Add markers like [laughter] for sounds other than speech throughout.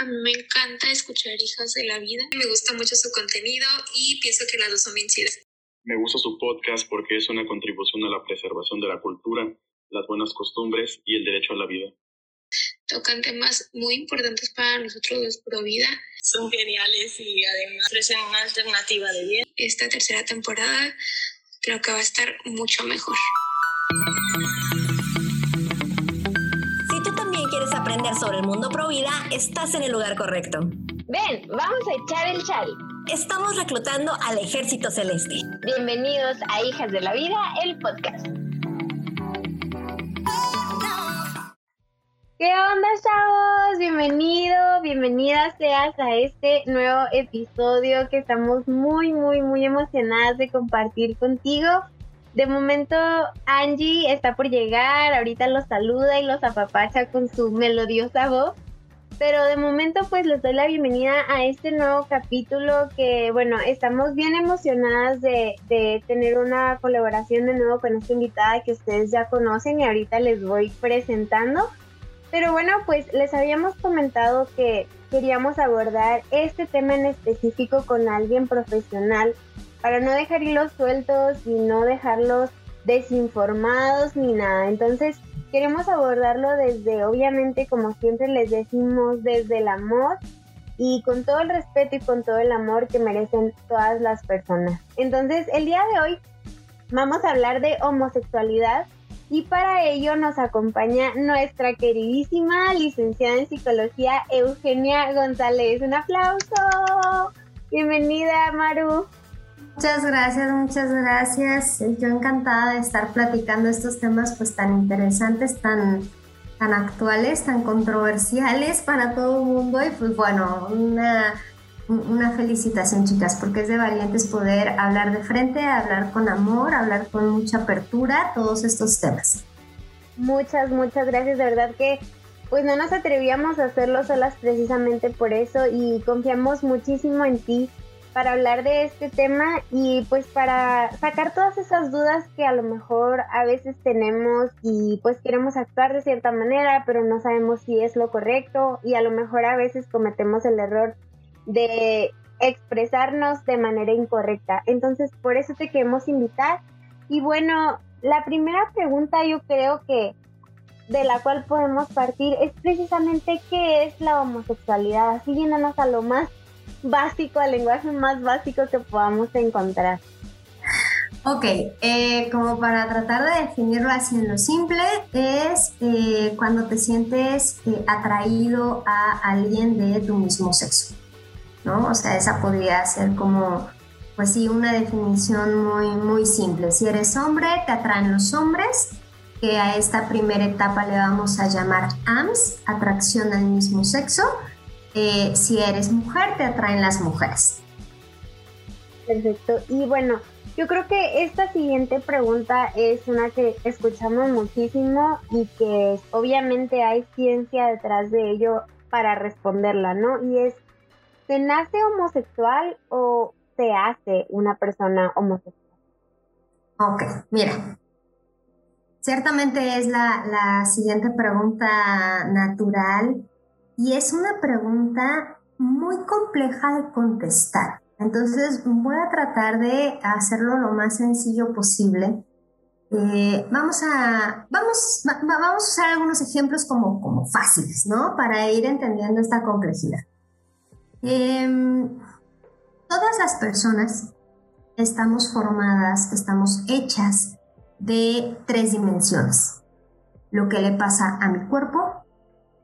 A mí me encanta escuchar Hijas de la Vida. Me gusta mucho su contenido y pienso que las dos son bien chidas. Me gusta su podcast porque es una contribución a la preservación de la cultura, las buenas costumbres y el derecho a la vida. Tocan temas muy importantes para nosotros los pro vida. Son geniales y además ofrecen una alternativa de bien. Esta tercera temporada creo que va a estar mucho mejor. Aprender sobre el mundo pro vida, estás en el lugar correcto. Ven, vamos a echar el chal. Estamos reclutando al Ejército Celeste. Bienvenidos a Hijas de la Vida, el podcast. ¿Qué onda, chavos? Bienvenido, bienvenida seas a este nuevo episodio que estamos muy, muy, muy emocionadas de compartir contigo. De momento, Angie está por llegar, ahorita los saluda y los apapacha con su melodiosa voz. Pero de momento, pues les doy la bienvenida a este nuevo capítulo que, bueno, estamos bien emocionadas de, de tener una colaboración de nuevo con esta invitada que ustedes ya conocen y ahorita les voy presentando. Pero bueno, pues les habíamos comentado que queríamos abordar este tema en específico con alguien profesional para no dejar hilos sueltos y no dejarlos desinformados ni nada. Entonces, queremos abordarlo desde, obviamente, como siempre les decimos, desde el amor y con todo el respeto y con todo el amor que merecen todas las personas. Entonces, el día de hoy vamos a hablar de homosexualidad y para ello nos acompaña nuestra queridísima licenciada en psicología Eugenia González. Un aplauso. Bienvenida, Maru. Muchas gracias, muchas gracias. Yo encantada de estar platicando estos temas pues tan interesantes, tan, tan actuales, tan controversiales para todo el mundo y pues bueno, una una felicitación, chicas, porque es de valientes poder hablar de frente, hablar con amor, hablar con mucha apertura, todos estos temas. Muchas, muchas gracias, de verdad que pues no nos atrevíamos a hacerlo solas precisamente por eso y confiamos muchísimo en ti para hablar de este tema y pues para sacar todas esas dudas que a lo mejor a veces tenemos y pues queremos actuar de cierta manera, pero no sabemos si es lo correcto y a lo mejor a veces cometemos el error de expresarnos de manera incorrecta. Entonces, por eso te queremos invitar. Y bueno, la primera pregunta yo creo que de la cual podemos partir es precisamente qué es la homosexualidad, así yéndonos a lo más básico, al lenguaje más básico que podamos encontrar. Ok, eh, como para tratar de definirlo así en lo simple, es eh, cuando te sientes eh, atraído a alguien de tu mismo sexo. ¿no? O sea, esa podría ser como, pues sí, una definición muy, muy simple. Si eres hombre, te atraen los hombres, que a esta primera etapa le vamos a llamar AMS, atracción al mismo sexo. Eh, si eres mujer, te atraen las mujeres. Perfecto. Y bueno, yo creo que esta siguiente pregunta es una que escuchamos muchísimo y que obviamente hay ciencia detrás de ello para responderla, ¿no? Y es, ¿Se nace homosexual o se hace una persona homosexual? Ok, mira. Ciertamente es la, la siguiente pregunta natural y es una pregunta muy compleja de contestar. Entonces voy a tratar de hacerlo lo más sencillo posible. Eh, vamos, a, vamos, vamos a usar algunos ejemplos como, como fáciles, ¿no? Para ir entendiendo esta complejidad. Em, todas las personas estamos formadas, estamos hechas de tres dimensiones. Lo que le pasa a mi cuerpo,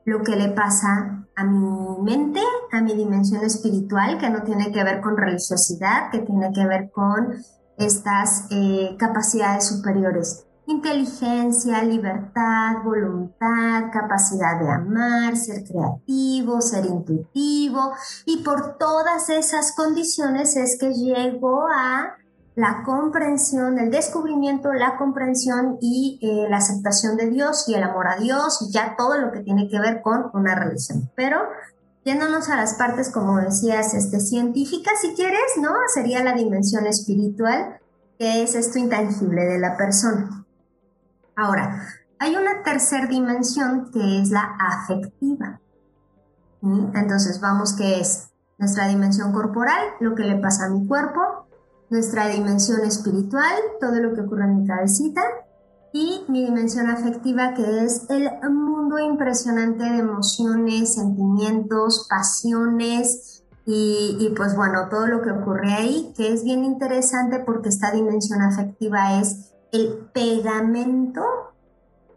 lo que le pasa a mi mente, a mi dimensión espiritual, que no tiene que ver con religiosidad, que tiene que ver con estas eh, capacidades superiores. Inteligencia, libertad, voluntad, capacidad de amar, ser creativo, ser intuitivo. Y por todas esas condiciones es que llego a la comprensión, el descubrimiento, la comprensión y eh, la aceptación de Dios y el amor a Dios y ya todo lo que tiene que ver con una religión. Pero yéndonos a las partes, como decías, este, científicas, si quieres, ¿no? Sería la dimensión espiritual, que es esto intangible de la persona. Ahora, hay una tercera dimensión que es la afectiva. Entonces vamos que es nuestra dimensión corporal, lo que le pasa a mi cuerpo, nuestra dimensión espiritual, todo lo que ocurre en mi cabecita, y mi dimensión afectiva, que es el mundo impresionante de emociones, sentimientos, pasiones y, pues bueno, todo lo que ocurre ahí, que es bien interesante porque esta dimensión afectiva es el pegamento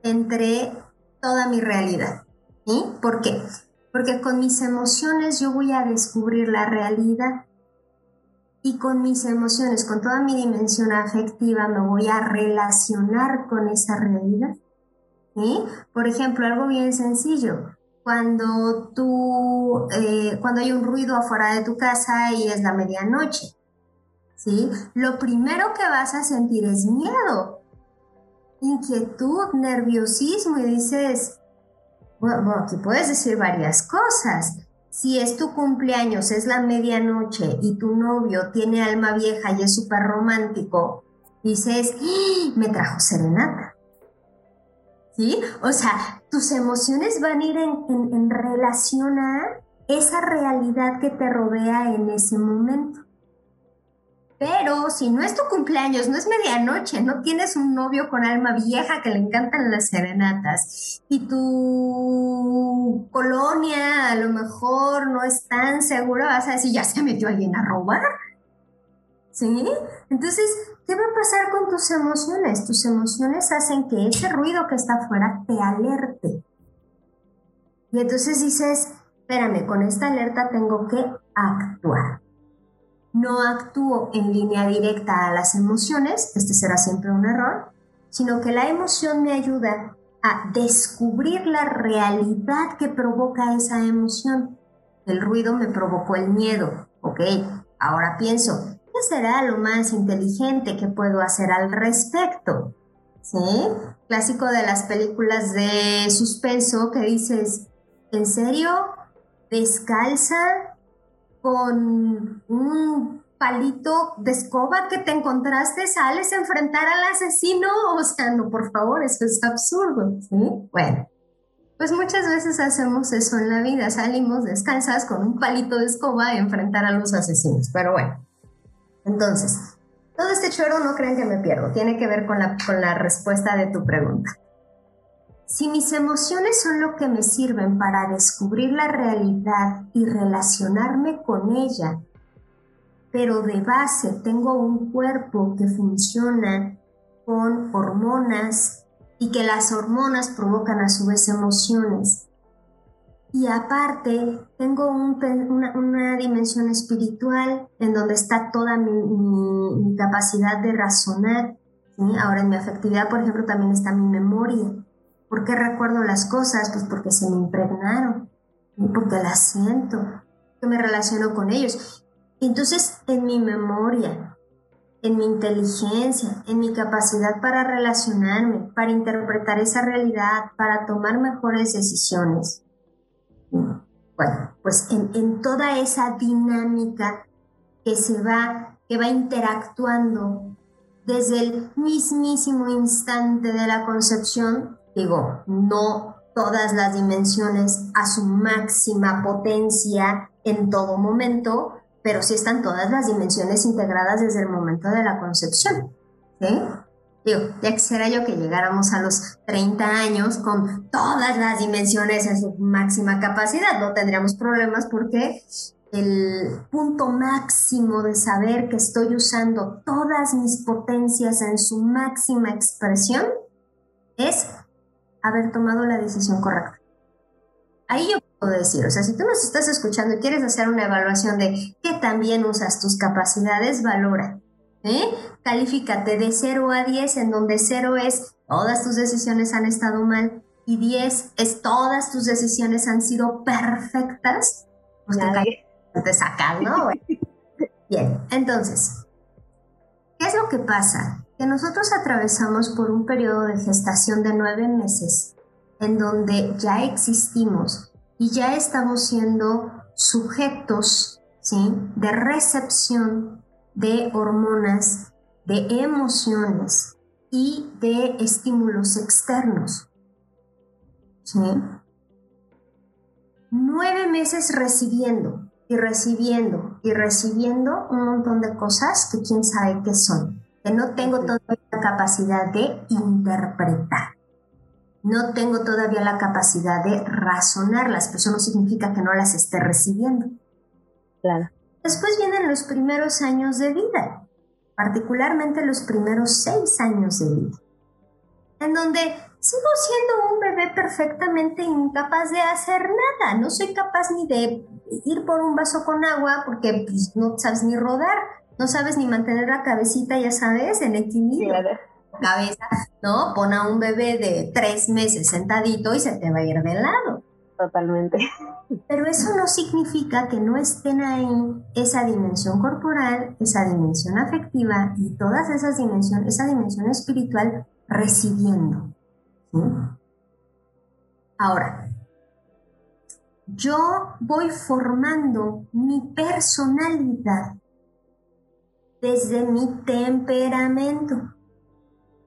entre toda mi realidad. ¿sí? ¿Por qué? Porque con mis emociones yo voy a descubrir la realidad y con mis emociones, con toda mi dimensión afectiva, me voy a relacionar con esa realidad. Por ejemplo, algo bien sencillo. Cuando tú, eh, cuando hay un ruido afuera de tu casa y es la medianoche, ¿sí? Lo primero que vas a sentir es miedo, inquietud, nerviosismo y dices, bueno, aquí puedes decir varias cosas. Si es tu cumpleaños, es la medianoche y tu novio tiene alma vieja y es súper romántico, dices, ¡Ah! me trajo serenata. ¿Sí? O sea, tus emociones van a ir en, en relación a esa realidad que te rodea en ese momento. Pero si no es tu cumpleaños, no es medianoche, no tienes un novio con alma vieja que le encantan las serenatas y tu colonia a lo mejor no es tan segura, vas a decir, ya se metió alguien a robar. ¿Sí? Entonces, ¿qué va a pasar con tus emociones? Tus emociones hacen que ese ruido que está afuera te alerte. Y entonces dices, espérame, con esta alerta tengo que actuar no actúo en línea directa a las emociones, este será siempre un error, sino que la emoción me ayuda a descubrir la realidad que provoca esa emoción. El ruido me provocó el miedo, ok, ahora pienso, ¿qué será lo más inteligente que puedo hacer al respecto? ¿Sí? Clásico de las películas de suspenso que dices, ¿en serio? ¿Descalza? Con un palito de escoba que te encontraste, sales a enfrentar al asesino, [laughs] o sea, no, por favor, eso es absurdo, ¿sí? Bueno, pues muchas veces hacemos eso en la vida, salimos descansas con un palito de escoba a enfrentar a los asesinos, pero bueno, entonces, todo este choro no creen que me pierdo, tiene que ver con la, con la respuesta de tu pregunta. Si mis emociones son lo que me sirven para descubrir la realidad y relacionarme con ella, pero de base tengo un cuerpo que funciona con hormonas y que las hormonas provocan a su vez emociones. Y aparte, tengo una, dimensión espiritual en donde está toda mi, capacidad de razonar. Ahora en mi afectividad, por ejemplo, también está mi memoria. ¿Por qué recuerdo las cosas? Pues porque se me impregnaron, porque las siento, que me relaciono con ellos. Entonces, en mi memoria, en mi inteligencia, en mi capacidad para relacionarme, para interpretar esa realidad, para tomar mejores decisiones. Bueno, pues en, en toda esa dinámica que se va, que va interactuando desde el mismísimo instante de la concepción digo, no todas las dimensiones a su máxima potencia en todo momento, pero sí están todas las dimensiones integradas desde el momento de la concepción. ¿sí? Digo, ya quisiera yo que llegáramos a los 30 años con todas las dimensiones en su máxima capacidad, no tendríamos problemas porque el punto máximo de saber que estoy usando todas mis potencias en su máxima expresión es haber tomado la decisión correcta. Ahí yo puedo decir, o sea, si tú nos estás escuchando y quieres hacer una evaluación de qué también usas tus capacidades, valora. ¿eh? Califícate de 0 a 10, en donde 0 es todas tus decisiones han estado mal y 10 es todas tus decisiones han sido perfectas. Pues te, te sacas, ¿no? [laughs] Bien, entonces, ¿qué es lo que pasa? Que nosotros atravesamos por un periodo de gestación de nueve meses en donde ya existimos y ya estamos siendo sujetos ¿sí? de recepción de hormonas, de emociones y de estímulos externos. ¿sí? nueve meses recibiendo y recibiendo y recibiendo un montón de cosas que quién sabe qué son, que no tengo todavía la capacidad de interpretar. No tengo todavía la capacidad de razonarlas, pero eso no significa que no las esté recibiendo. Claro. Después vienen los primeros años de vida, particularmente los primeros seis años de vida, en donde sigo siendo un bebé perfectamente incapaz de hacer nada. No soy capaz ni de ir por un vaso con agua porque pues, no sabes ni rodar, no sabes ni mantener la cabecita, ya sabes, en equilibrio. Cabeza, ¿no? Pon a un bebé de tres meses sentadito y se te va a ir de lado. Totalmente. Pero eso no significa que no estén ahí esa dimensión corporal, esa dimensión afectiva y todas esas dimensiones, esa dimensión espiritual recibiendo. Ahora, yo voy formando mi personalidad desde mi temperamento.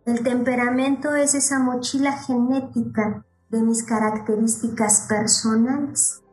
El temperamento es esa mochila genética de mis características personales.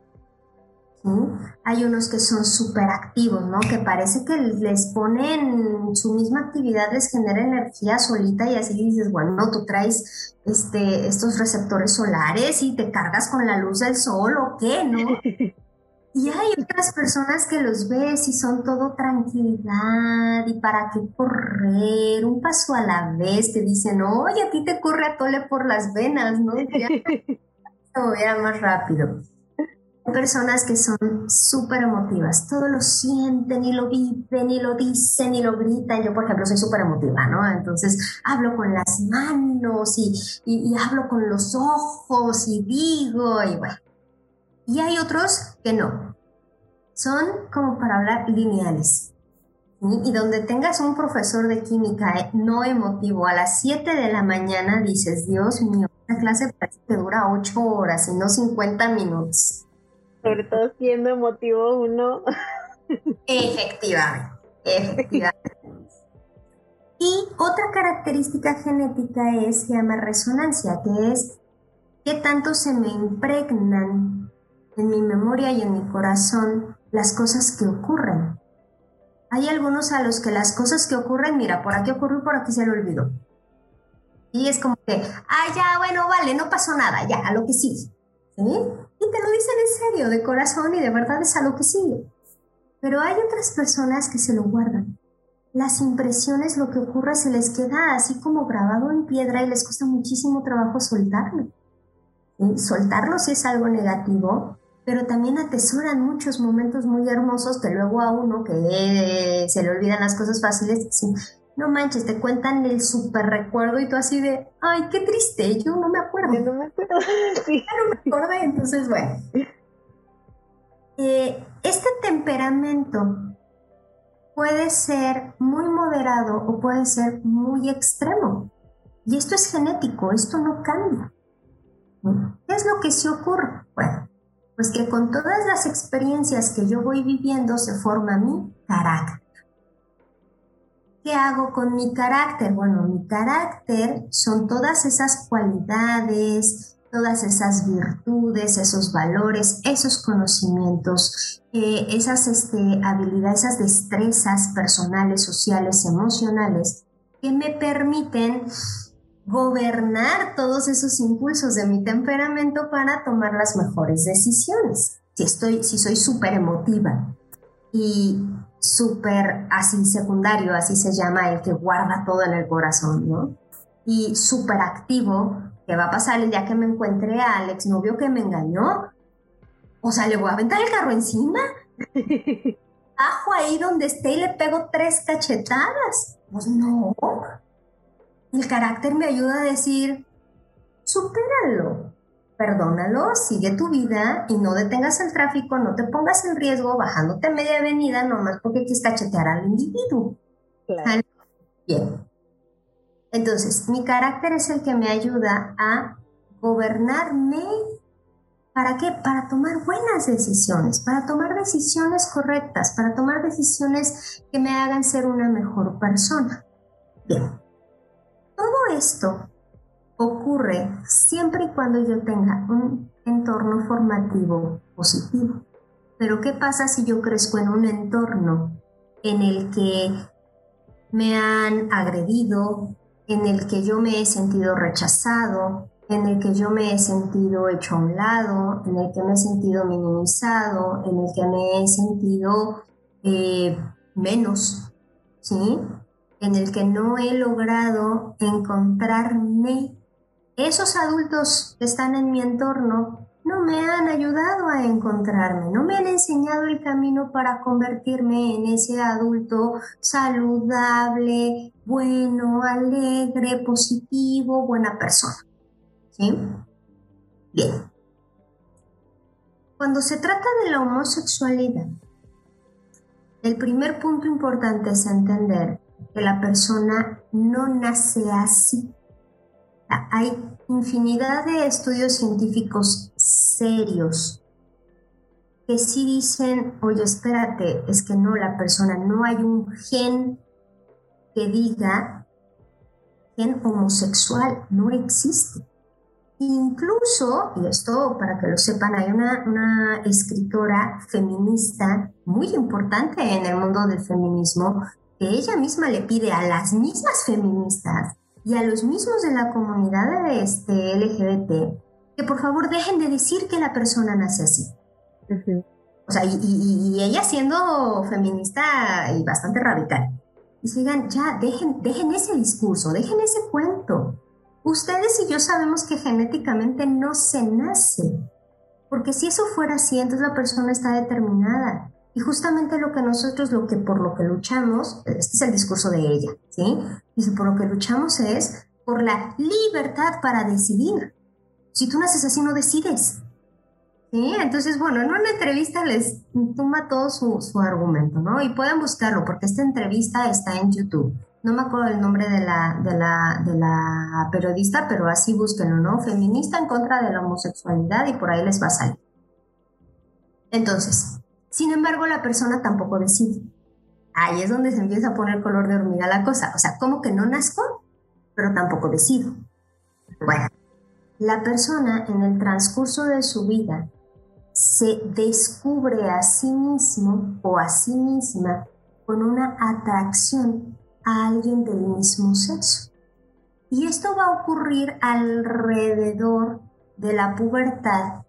Hay unos que son súper activos, ¿no? Que parece que les ponen su misma actividad, les genera energía solita y así dices, bueno, tú traes este, estos receptores solares y te cargas con la luz del sol o qué, ¿no? [laughs] Y hay otras personas que los ves y son todo tranquilidad y para qué correr, un paso a la vez, te dicen, oye, a ti te corre a tole por las venas, ¿no? Ya, [laughs] se más rápido. Hay personas que son súper emotivas, todo lo sienten y lo viven y lo dicen y lo gritan. Yo, por ejemplo, soy súper emotiva, ¿no? Entonces hablo con las manos y, y, y hablo con los ojos y digo, y bueno, y hay otros que no. Son como para hablar lineales. Y donde tengas un profesor de química eh, no emotivo a las 7 de la mañana, dices, Dios mío, esta clase parece que dura 8 horas y no 50 minutos. Sobre todo siendo emotivo uno. efectivamente, efectivamente. Y otra característica genética es, se llama resonancia, que es qué tanto se me impregnan en mi memoria y en mi corazón las cosas que ocurren. Hay algunos a los que las cosas que ocurren, mira, por aquí ocurrió por aquí se le olvidó. Y es como que, ah, ya, bueno, vale, no pasó nada, ya, a lo que sigue. ¿Sí? Y te lo dicen en serio, de corazón y de verdad es a lo que sigue. Pero hay otras personas que se lo guardan. Las impresiones, lo que ocurre, se les queda así como grabado en piedra y les cuesta muchísimo trabajo soltarlo. Soltarlo si es algo negativo, pero también atesoran muchos momentos muy hermosos que luego a uno que se le olvidan las cosas fáciles, no manches, te cuentan el súper recuerdo y tú así de, ay, qué triste, yo no me acuerdo. no me acuerdo. [laughs] Sí. no me acuerdo, entonces bueno. Eh, este temperamento puede ser muy moderado o puede ser muy extremo. Y esto es genético, esto no cambia. ¿Qué es lo que sí ocurre? Bueno, pues que con todas las experiencias que yo voy viviendo se forma mi carácter. ¿Qué hago con mi carácter? Bueno, mi carácter son todas esas cualidades, todas esas virtudes, esos valores, esos conocimientos, eh, esas este, habilidades, esas destrezas personales, sociales, emocionales, que me permiten gobernar todos esos impulsos de mi temperamento para tomar las mejores decisiones. Si, estoy, si soy súper emotiva y súper así secundario, así se llama el que guarda todo en el corazón, ¿no? Y súper activo, ¿qué va a pasar el día que me encuentre al exnovio que me engañó? O sea, ¿le voy a aventar el carro encima? [laughs] Bajo ahí donde esté y le pego tres cachetadas. Pues no, el carácter me ayuda a decir, supéralo, perdónalo, sigue tu vida y no detengas el tráfico, no te pongas en riesgo bajándote a media avenida nomás porque quieres cachetear al individuo. Claro. Bien. Entonces, mi carácter es el que me ayuda a gobernarme. ¿Para qué? Para tomar buenas decisiones, para tomar decisiones correctas, para tomar decisiones que me hagan ser una mejor persona. Bien. Todo esto ocurre siempre y cuando yo tenga un entorno formativo positivo. Pero ¿qué pasa si yo crezco en un entorno en el que me han agredido, en el que yo me he sentido rechazado, en el que yo me he sentido hecho a un lado, en el que me he sentido minimizado, en el que me he sentido eh, menos, ¿sí? En el que no he logrado encontrarme. Esos adultos que están en mi entorno no me han ayudado a encontrarme, no me han enseñado el camino para convertirme en ese adulto saludable, bueno, alegre, positivo, buena persona. ¿Sí? Bien. Cuando se trata de la homosexualidad, el primer punto importante es entender que la persona no nace así. Hay infinidad de estudios científicos serios que sí dicen, oye, espérate, es que no, la persona, no hay un gen que diga gen homosexual, no existe. Incluso, y esto para que lo sepan, hay una, una escritora feminista muy importante en el mundo del feminismo que ella misma le pide a las mismas feministas y a los mismos de la comunidad de este LGBT que por favor dejen de decir que la persona nace así. O sea, y, ella siendo feminista y bastante radical. Y digan, ya, dejen, dejen ese discurso, dejen ese cuento. Ustedes y yo sabemos que genéticamente no se nace. Porque si eso fuera así, entonces la persona está determinada. Y justamente lo que nosotros, lo que por lo que luchamos, este es el discurso de ella, ¿sí? Y por lo que luchamos es por la libertad para decidir. Si tú naces así, no decides. ¿Sí? Entonces, bueno, en una entrevista les toma todo su, su, argumento, ¿no? Y pueden buscarlo, porque esta entrevista está en YouTube. No me acuerdo el nombre de la, de la, de la periodista, pero así búsquenlo, ¿no? Feminista en contra de la homosexualidad y por ahí les va a salir. Entonces, sin embargo, la persona tampoco decide. Ahí es donde se empieza a poner color de hormiga la cosa. O sea, como que no nazco, pero tampoco decido. Bueno, la persona en el transcurso de su vida se descubre a sí mismo o a sí misma con una atracción a alguien del mismo sexo. Y esto va a ocurrir alrededor de la pubertad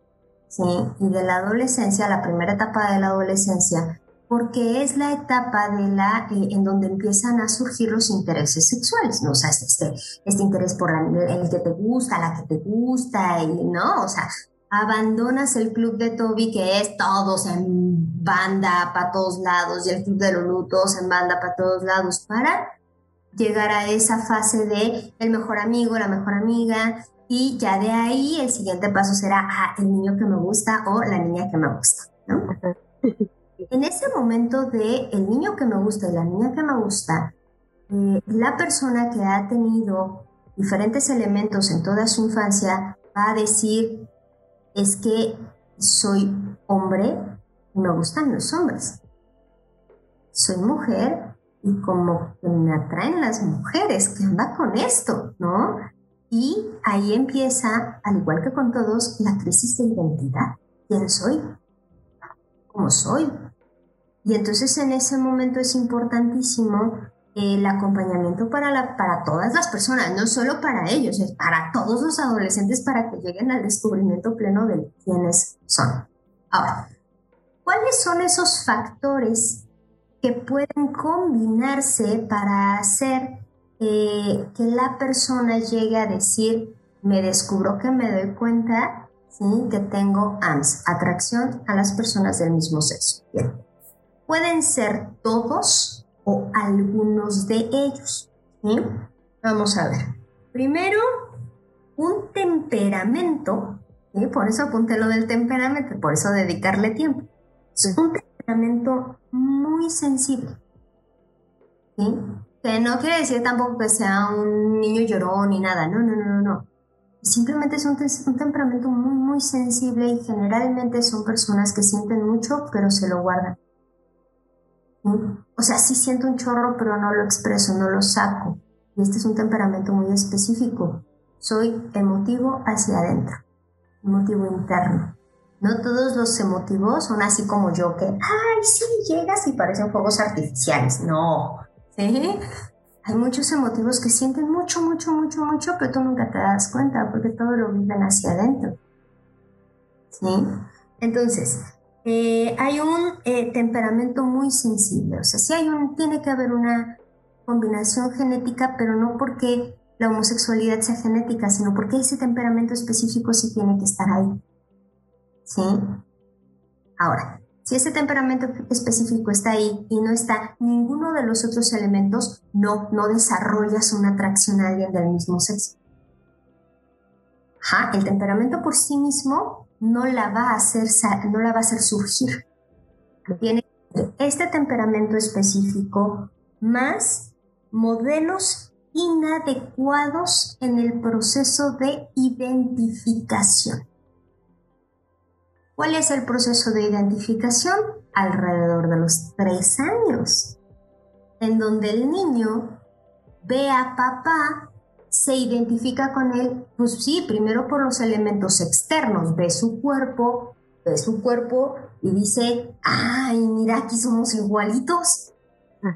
¿sí? y de la adolescencia, la primera etapa de la adolescencia, porque es la etapa de la, eh, en donde empiezan a surgir los intereses sexuales, ¿no? O sea, este, este interés por el que te gusta, la que te gusta, y, ¿no? O sea, abandonas el club de Toby, que es todos en banda para todos lados, y el club de Lulu, todos en banda para todos lados, para llegar a esa fase de el mejor amigo, la mejor amiga, y ya de ahí el siguiente paso será ah, el niño que me gusta o la niña que me gusta, ¿no? [laughs] En ese momento de el niño que me gusta y la niña que me gusta, eh, la persona que ha tenido diferentes elementos en toda su infancia va a decir, es que soy hombre y me gustan los hombres. Soy mujer y como que me atraen las mujeres, ¿qué anda con esto? ¿No? Y ahí empieza, al igual que con todos, la crisis de identidad. ¿Quién soy? ¿Cómo soy? Y entonces en ese momento es importantísimo el acompañamiento para, la, para todas las personas, no solo para ellos, es para todos los adolescentes para que lleguen al descubrimiento pleno de quiénes son. Ahora, ¿cuáles son esos factores que pueden combinarse para hacer eh, que la persona llegue a decir, me descubro que me doy cuenta ¿sí? que tengo AMS, atracción a las personas del mismo sexo. Pueden ser todos o algunos de ellos. Vamos a ver. Primero, un temperamento, por eso apunté lo del temperamento, por eso dedicarle tiempo. Un temperamento muy sensible. ¿sí? Que no quiere decir tampoco que sea un niño llorón ni nada, no, no, no, no. Simplemente es un, temperamento muy, muy sensible y generalmente son personas que sienten mucho pero se lo guardan. O sea, sí siento un chorro pero no lo expreso, no lo saco. Y este es un temperamento muy específico. Soy emotivo hacia adentro. un motivo interno. No todos los emotivos son así como yo, que, ay, sí, llegas y parecen fuegos artificiales. No, Hay muchos emotivos que sienten mucho, mucho, mucho, mucho, pero tú nunca te das cuenta porque todo lo viven hacia adentro. ¿Sí? Entonces, eh, hay un eh, temperamento muy sensible. O sea, sí hay un, tiene que haber una combinación genética, pero no porque la homosexualidad sea genética, sino porque ese temperamento específico sí tiene que estar ahí. ¿sí? Ahora, si ese temperamento específico está ahí y no está ninguno de los otros elementos, no, no desarrollas una atracción a alguien del mismo sexo. Ajá, el temperamento por sí mismo no la va a hacer, no la va a hacer surgir. Tiene este temperamento específico más modelos inadecuados en el proceso de identificación. ¿Cuál es el proceso de identificación? Alrededor de los tres años, en donde el niño ve a papá, se identifica con él, pues sí, primero por los elementos externos, ve su cuerpo, ve su cuerpo y dice, ay, mira, aquí somos igualitos.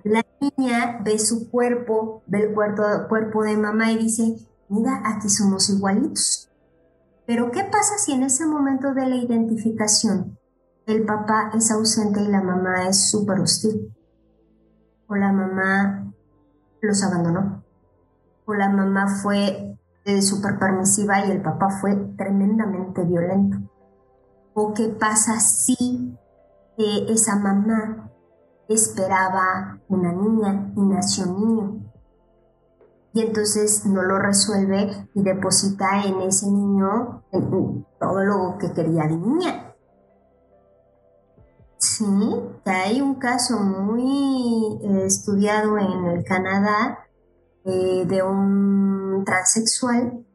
La niña ve su cuerpo, ve el cuerpo, cuerpo de mamá y dice, mira, aquí somos igualitos. Pero ¿qué pasa si en ese momento de la identificación el papá es ausente y la mamá es súper hostil? O la mamá los abandonó. O la mamá fue eh, súper permisiva y el papá fue tremendamente violento. ¿O qué pasa si eh, esa mamá esperaba una niña y nació un niño? Y entonces no lo resuelve y deposita en ese niño todo lo que quería de niña. Sí, hay un caso muy eh, estudiado en el Canadá eh, de un transexual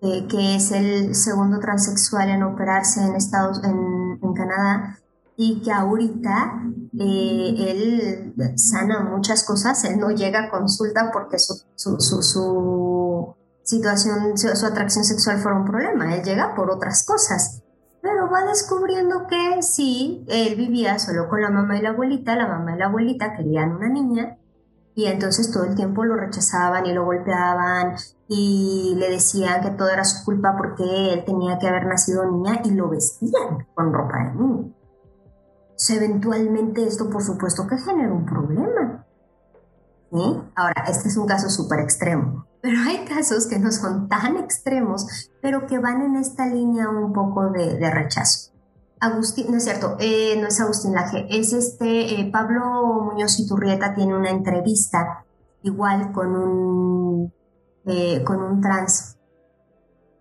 eh, que es el segundo transexual en operarse en Estados en, en Canadá y que ahorita eh, él sana muchas cosas, él no llega a consulta porque su, situación, su, atracción sexual fue un problema, él llega por otras cosas. Pero va descubriendo que sí, él vivía solo con la mamá y la abuelita, la mamá y la abuelita querían una niña y entonces todo el tiempo lo rechazaban y lo golpeaban y le decían que todo era su culpa porque él tenía que haber nacido niña y lo vestían con ropa de niño eventualmente esto por supuesto que genera un problema. Ahora, este es un caso súper extremo, pero hay casos que no son tan extremos, pero que van en esta línea un poco de, rechazo. Agustín, no es cierto, eh, no es Agustín Laje, es este, eh, Pablo Muñoz Iturrieta tiene una entrevista igual con un, eh, con un trans,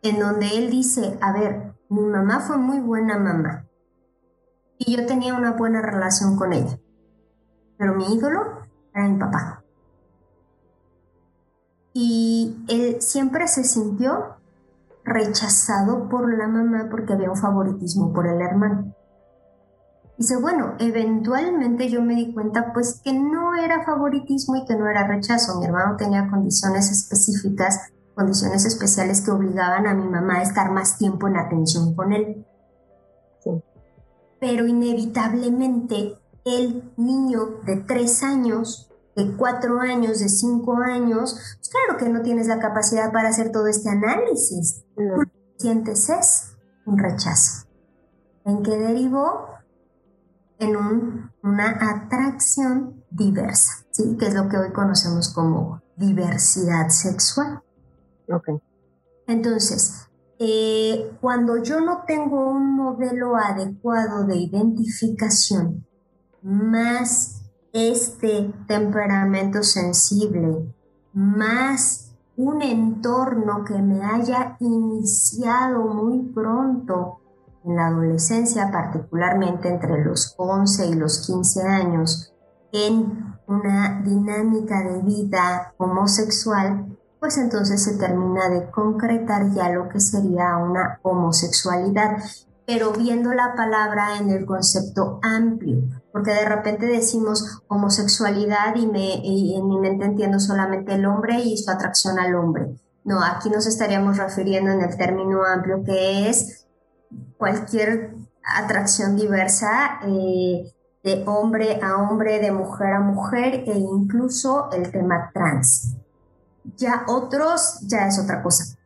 en donde él dice, a ver, mi mamá fue muy buena mamá, y yo tenía una buena relación con ella. Pero mi ídolo era mi papá. Y él siempre se sintió rechazado por la mamá porque había un favoritismo por el hermano. Dice, bueno, eventualmente yo me di cuenta pues que no era favoritismo y que no era rechazo. Mi hermano tenía condiciones específicas, condiciones especiales que obligaban a mi mamá a estar más tiempo en atención con él pero inevitablemente el niño de tres años, de cuatro años, de cinco años, pues claro que no tienes la capacidad para hacer todo este análisis. Lo que sientes es un rechazo. ¿En qué derivó? En una atracción diversa, ¿sí? que es lo que hoy conocemos como diversidad sexual. Ok. Entonces, eh, cuando yo no tengo un modelo adecuado de identificación, más este temperamento sensible, más un entorno que me haya iniciado muy pronto en la adolescencia, particularmente entre los 11 y los 15 años, en una dinámica de vida homosexual, pues entonces se termina de concretar ya lo que sería una homosexualidad, pero viendo la palabra en el concepto amplio, porque de repente decimos homosexualidad y, me, en mi mente entiendo solamente el hombre y su atracción al hombre. No, aquí nos estaríamos refiriendo en el término amplio que es cualquier atracción diversa eh, de hombre a hombre, de mujer a mujer e incluso el tema trans. Ya otros, ya es otra cosa.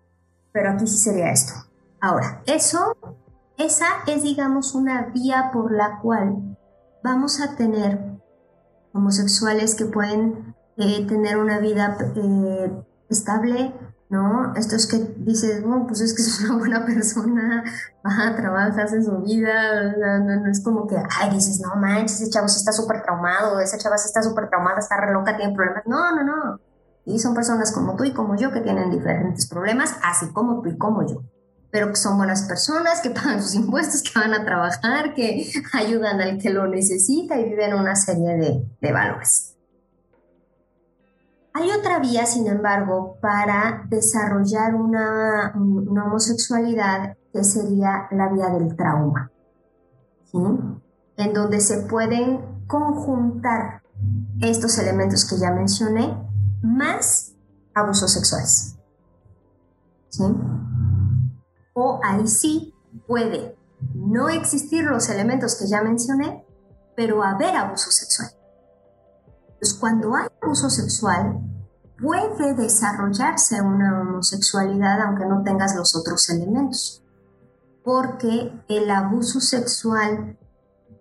Pero aquí sí sería esto. Ahora, eso, esa es, digamos, una vía por la cual vamos a tener homosexuales que pueden eh, tener una vida eh, estable, ¿no? Estos que dices, bueno, pues es que es una buena persona, va, trabaja, hace su vida, no, es como que, ay, dices, no manches, ese chavo está súper traumado, esa chava está súper traumada, está re loca, tiene problemas. No, no, no. Y son personas como tú y como yo que tienen diferentes problemas, así como tú y como yo. Pero que son buenas personas, que pagan sus impuestos, que van a trabajar, que [laughs] ayudan al que lo necesita y viven una serie de, de valores. Hay otra vía, sin embargo, para desarrollar una, una homosexualidad que sería la vía del trauma, ¿sí? en donde se pueden conjuntar estos elementos que ya mencioné más abusos sexuales. ¿Sí? O ahí sí puede no existir los elementos que ya mencioné, pero haber abuso sexual. Entonces, cuando hay abuso sexual, puede desarrollarse una homosexualidad aunque no tengas los otros elementos. Porque el abuso sexual,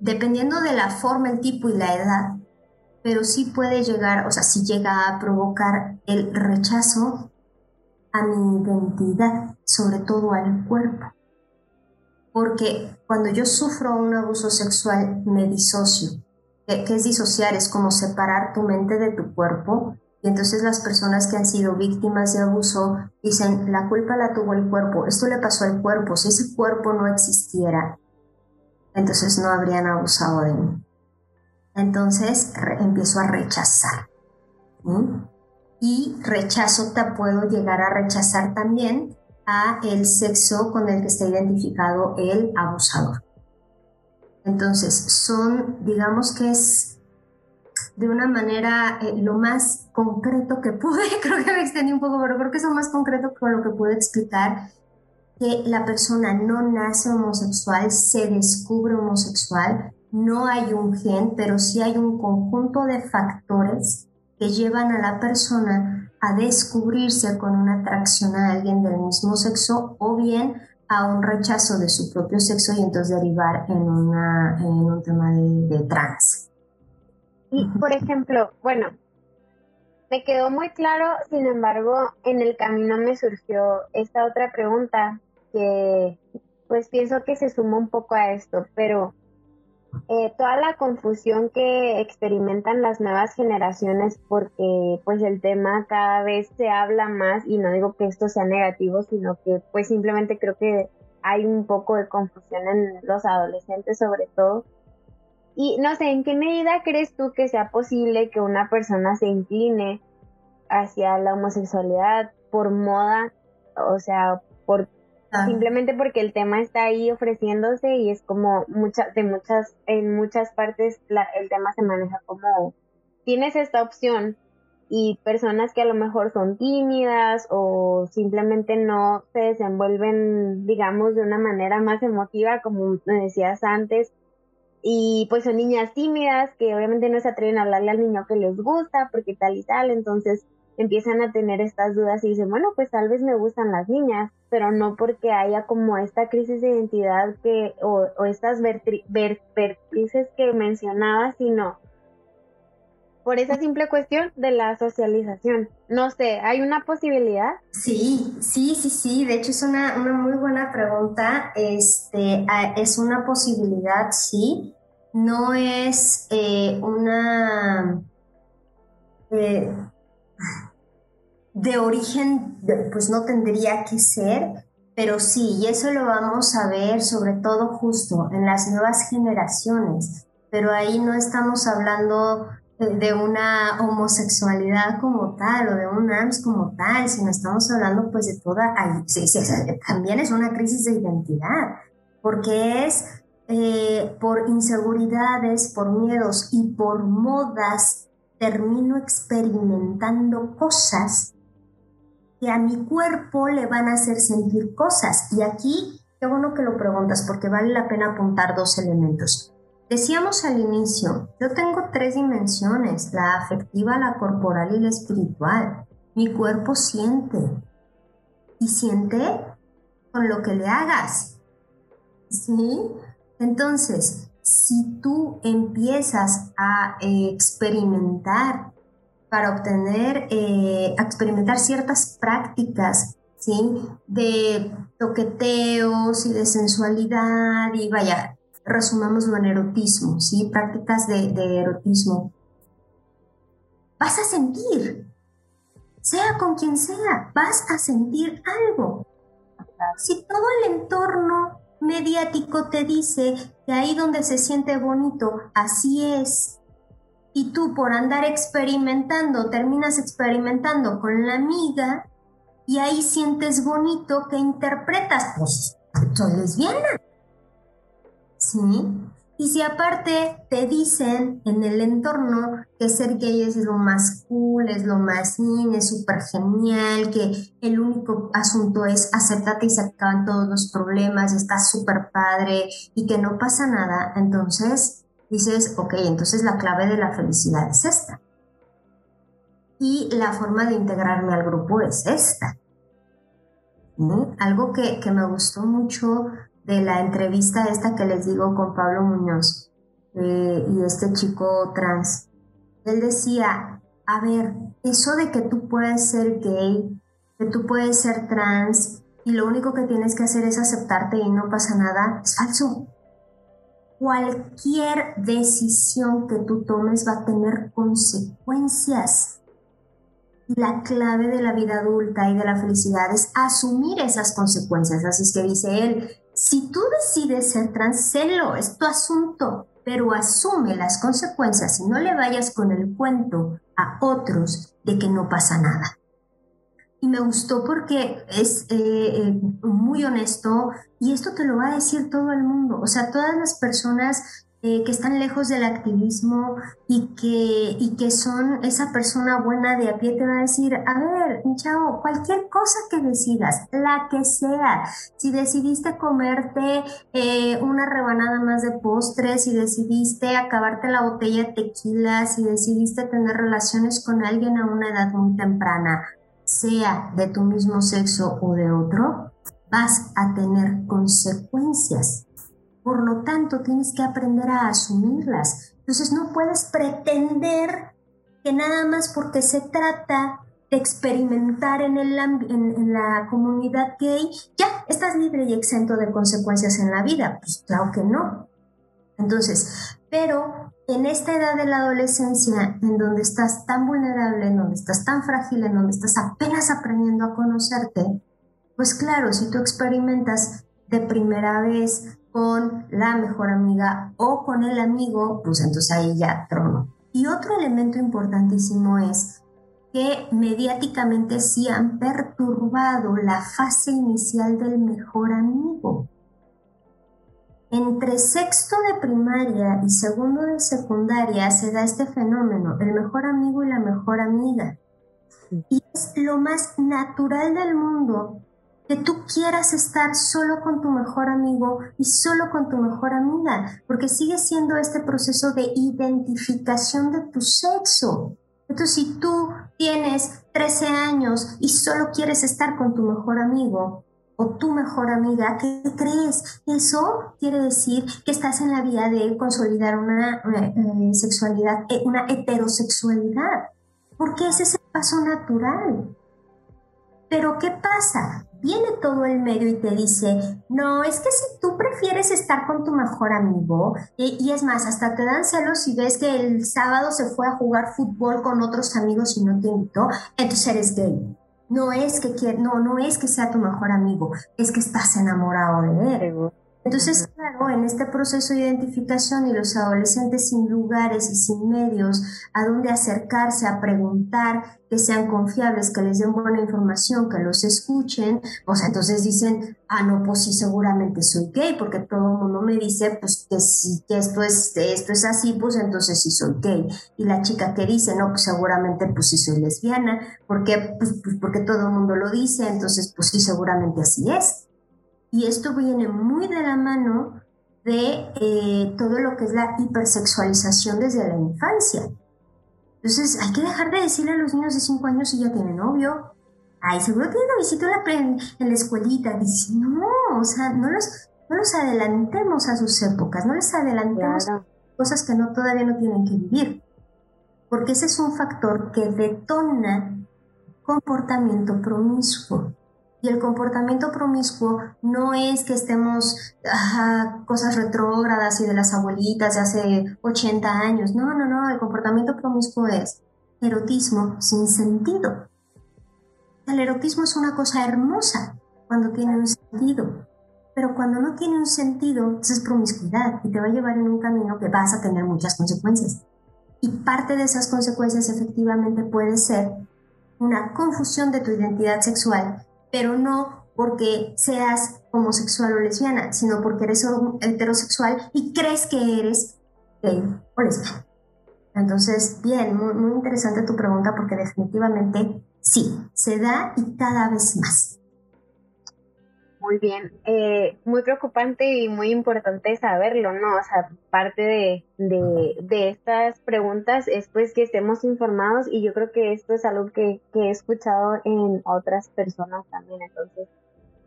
dependiendo de la forma, el tipo y la edad, pero sí puede llegar, o sea, sí llega a provocar el rechazo a mi identidad, sobre todo al cuerpo. Porque cuando yo sufro un abuso sexual, me disocio. ¿Qué, es disociar? Es como separar tu mente de tu cuerpo. Y entonces las personas que han sido víctimas de abuso dicen, la culpa la tuvo el cuerpo, esto le pasó al cuerpo, si ese cuerpo no existiera, entonces no habrían abusado de mí. Entonces empiezo a rechazar. Y rechazo, te puedo llegar a rechazar también a el sexo con el que está identificado el abusador. Entonces, son, digamos que es de una manera eh, lo más concreto que pude, [laughs] creo que me extendí un poco, pero creo que es lo más concreto con lo que pude explicar que la persona no nace homosexual, se descubre homosexual, no hay un gen, pero sí hay un conjunto de factores que llevan a la persona a descubrirse con una atracción a alguien del mismo sexo o bien a un rechazo de su propio sexo y entonces derivar en, una, en un tema de, de trans. Y, por ejemplo, bueno, me quedó muy claro, sin embargo, en el camino me surgió esta otra pregunta que pues pienso que se suma un poco a esto, pero eh, toda la confusión que experimentan las nuevas generaciones porque pues el tema cada vez se habla más y no digo que esto sea negativo, sino que pues simplemente creo que hay un poco de confusión en los adolescentes sobre todo. Y no sé, ¿en qué medida crees tú que sea posible que una persona se incline hacia la homosexualidad por moda, o sea, por simplemente porque el tema está ahí ofreciéndose y es como muchas de muchas en muchas partes el tema se maneja como tienes esta opción y personas que a lo mejor son tímidas o simplemente no se desenvuelven digamos de una manera más emotiva como decías antes y pues son niñas tímidas que obviamente no se atreven a hablarle al niño que les gusta porque tal y tal entonces empiezan a tener estas dudas y dicen, bueno, pues tal vez me gustan las niñas, pero no porque haya como esta crisis de identidad que, o, estas vertices que mencionaba, sino por esa simple cuestión de la socialización. No sé, ¿hay una posibilidad? Sí, sí, sí, sí. De hecho es una, muy buena pregunta. Este, es una posibilidad, sí. No es eh, una... Eh, de origen, pues no tendría que ser, pero sí, y eso lo vamos a ver sobre todo justo en las nuevas generaciones, pero ahí no estamos hablando de una homosexualidad como tal o de un AMS como tal, sino estamos hablando pues de toda, sí, sí, también es una crisis de identidad, porque es eh, por inseguridades, por miedos y por modas termino experimentando cosas que a mi cuerpo le van a hacer sentir cosas. Y aquí, qué bueno que lo preguntas porque vale la pena apuntar dos elementos. Decíamos al inicio, yo tengo tres dimensiones, la afectiva, la corporal y la espiritual. Mi cuerpo siente. Y siente con lo que le hagas. ¿Sí? Entonces, si tú empiezas a eh, experimentar para obtener, eh, experimentar ciertas prácticas, ¿sí? De toqueteos y de sensualidad y vaya, resumámoslo en erotismo, ¿sí? Prácticas de, de erotismo. Vas a sentir, sea con quien sea, vas a sentir algo. Si todo el entorno mediático te dice que ahí donde se siente bonito, así es. Y tú por andar experimentando, terminas experimentando con la amiga y ahí sientes bonito que interpretas, pues soy lesbiana. ¿Sí? Y si aparte te dicen en el entorno que ser gay es lo más cool, es lo más in, es súper genial, que el único asunto es aceptarte y se acaban todos los problemas, estás súper padre y que no pasa nada, entonces dices, ok, entonces la clave de la felicidad es esta. Y la forma de integrarme al grupo es esta. Algo que, que me gustó mucho de la entrevista esta que les digo con Pablo Muñoz eh, y este chico trans. Él decía, a ver, eso de que tú puedes ser gay, que tú puedes ser trans y lo único que tienes que hacer es aceptarte y no pasa nada, es falso. Cualquier decisión que tú tomes va a tener consecuencias. Y la clave de la vida adulta y de la felicidad es asumir esas consecuencias. Así es que dice él, si tú decides ser transcelo, es tu asunto, pero asume las consecuencias y no le vayas con el cuento a otros de que no pasa nada. Y me gustó porque es eh, eh, muy honesto y esto te lo va a decir todo el mundo. O sea, todas las personas eh, que están lejos del activismo y que, y que son esa persona buena de a pie, te va a decir, a ver, chao, cualquier cosa que decidas, la que sea, si decidiste comerte eh, una rebanada más de postre, si decidiste acabarte la botella de tequila, si decidiste tener relaciones con alguien a una edad muy temprana, sea de tu mismo sexo o de otro, vas a tener consecuencias por lo tanto, tienes que aprender a asumirlas. Entonces, no puedes pretender que nada más porque se trata de experimentar en, el, en, la comunidad gay, ya estás libre y exento de consecuencias en la vida. Pues claro que no. Entonces, pero en esta edad de la adolescencia, en donde estás tan vulnerable, en donde estás tan frágil, en donde estás apenas aprendiendo a conocerte, pues claro, si tú experimentas de primera vez con la mejor amiga o con el amigo, pues entonces ahí ya trono. Y otro elemento importantísimo es que mediáticamente sí han perturbado la fase inicial del mejor amigo. Entre sexto de primaria y segundo de secundaria se da este fenómeno, el mejor amigo y la mejor amiga. Y es lo más natural del mundo que tú quieras estar solo con tu mejor amigo y solo con tu mejor amiga, porque sigue siendo este proceso de identificación de tu sexo. Entonces, si tú tienes 13 años y solo quieres estar con tu mejor amigo o tu mejor amiga, ¿qué crees? Eso quiere decir que estás en la vía de consolidar una eh, sexualidad, eh, una heterosexualidad, porque ese es el paso natural. Pero ¿qué pasa? Viene todo el medio y te dice, no, es que si tú prefieres estar con tu mejor amigo, y, es más, hasta te dan celos si ves que el sábado se fue a jugar fútbol con otros amigos y no te invitó, entonces eres gay. No es que no, no es que sea tu mejor amigo, es que estás enamorado de él. Entonces, claro, en este proceso de identificación y los adolescentes sin lugares y sin medios a dónde acercarse a preguntar, que sean confiables, que les den buena información, que los escuchen, sea, entonces dicen, ah, no, pues sí, seguramente soy gay, porque todo el mundo me dice, pues que sí, que esto es, esto es así, pues entonces sí soy gay. Y la chica que dice, no, pues seguramente pues sí soy lesbiana, porque, pues, pues porque todo el mundo lo dice, entonces pues sí, seguramente así es. Y esto viene muy de la mano de eh, todo lo que es la hipersexualización desde la infancia. Entonces hay que dejar de decirle a los niños de 5 años si ya tienen novio. Ay, seguro tienen novicito en la, en la escuelita. Dice, no, o sea, no los, no los adelantemos a sus épocas, no les adelantemos a cosas que no, todavía no tienen que vivir. Porque ese es un factor que detona comportamiento promiscuo. Y el comportamiento promiscuo no es que estemos cosas retrógradas y de las abuelitas de hace 80 años. No, no, no. El comportamiento promiscuo es erotismo sin sentido. El erotismo es una cosa hermosa cuando tiene un sentido. Pero cuando no tiene un sentido, es promiscuidad y te va a llevar en un camino que vas a tener muchas consecuencias. Y parte de esas consecuencias efectivamente puede ser una confusión de tu identidad sexual pero no porque seas homosexual o lesbiana, sino porque eres heterosexual y crees que eres gay o lesbiana. Entonces, bien, muy, muy interesante tu pregunta porque definitivamente sí, se da y cada vez más. Muy bien, eh, muy preocupante y muy importante saberlo, ¿no? O sea, parte de, de, estas preguntas es pues que estemos informados y yo creo que esto es algo que, que he escuchado en otras personas también, entonces,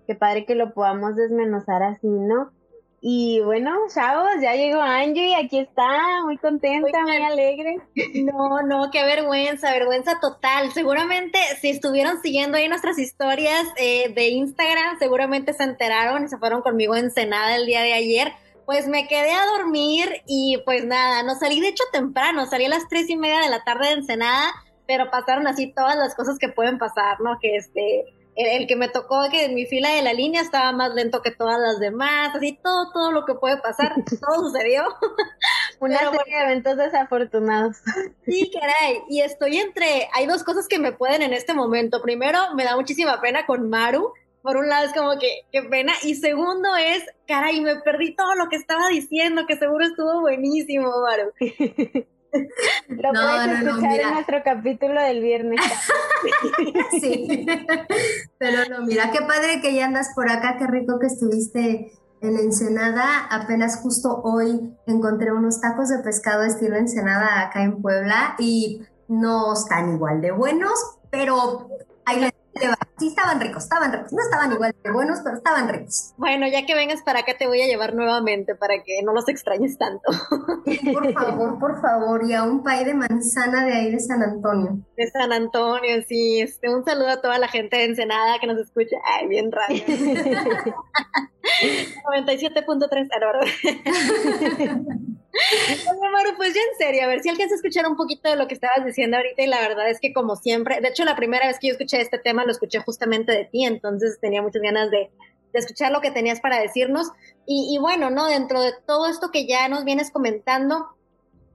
qué padre que lo podamos desmenuzar así, ¿no? Y bueno, chavos, ya llegó Angie aquí está, muy contenta, muy, alegre. No, no, qué vergüenza, vergüenza total. Seguramente si estuvieron siguiendo ahí nuestras historias eh, de Instagram, seguramente se enteraron y se fueron conmigo en Senada el día de ayer. Pues me quedé a dormir y pues nada, no salí de hecho temprano, salí a las tres y media de la tarde de Ensenada, pero pasaron así todas las cosas que pueden pasar, ¿no? Que este, el, que me tocó que en mi fila de la línea estaba más lento que todas las demás, así todo, todo lo que puede pasar, [laughs] todo sucedió. [laughs] Una serie de eventos desafortunados. Sí, caray, y estoy entre, hay dos cosas que me pueden en este momento. Primero, me da muchísima pena con Maru, por un lado es como que, qué pena, y segundo es, caray, me perdí todo lo que estaba diciendo, que seguro estuvo buenísimo, Maru. [laughs] [laughs] Lo puedes escuchar en nuestro capítulo del viernes. [laughs] sí. Pero no, mira, qué padre que ya andas por acá, qué rico que estuviste en Ensenada. Apenas justo hoy encontré unos tacos de pescado estilo Ensenada acá en Puebla y no están igual de buenos, pero ahí les Sí, estaban ricos, estaban ricos. No estaban igual de buenos, pero estaban ricos. Bueno, ya que vengas para acá te voy a llevar nuevamente para que no los extrañes tanto. Por [laughs] favor, por favor. Y a un pay de manzana de ahí de San Antonio. De San Antonio, sí. Este, un saludo a toda la gente de Ensenada que nos escucha. Ay, bien raro. [laughs] 97.3, ah, [laughs] Oye, Maru, pues ya en serio, a ver si alcanzas a escuchar un poquito de lo que estabas diciendo ahorita y la verdad es que como siempre, de hecho la primera vez que yo escuché este tema lo escuché justamente de ti, entonces tenía muchas ganas de, escuchar lo que tenías para decirnos y, y, bueno, ¿no? Dentro de todo esto que ya nos vienes comentando,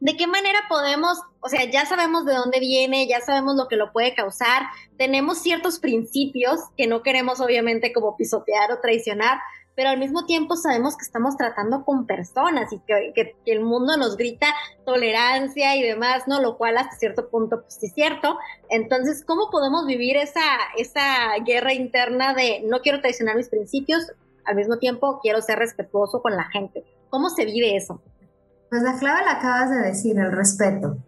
¿de qué manera podemos, o sea, ya sabemos de dónde viene, ya sabemos lo que lo puede causar, tenemos ciertos principios que no queremos obviamente como pisotear o traicionar, pero al mismo tiempo sabemos que estamos tratando con personas y que, el mundo nos grita tolerancia y demás, ¿no? Lo cual hasta cierto punto, pues sí es cierto. Entonces, ¿cómo podemos vivir esa, esa guerra interna de no quiero traicionar mis principios, al mismo tiempo quiero ser respetuoso con la gente? ¿Cómo se vive eso? Pues la clave la acabas de decir, el respeto.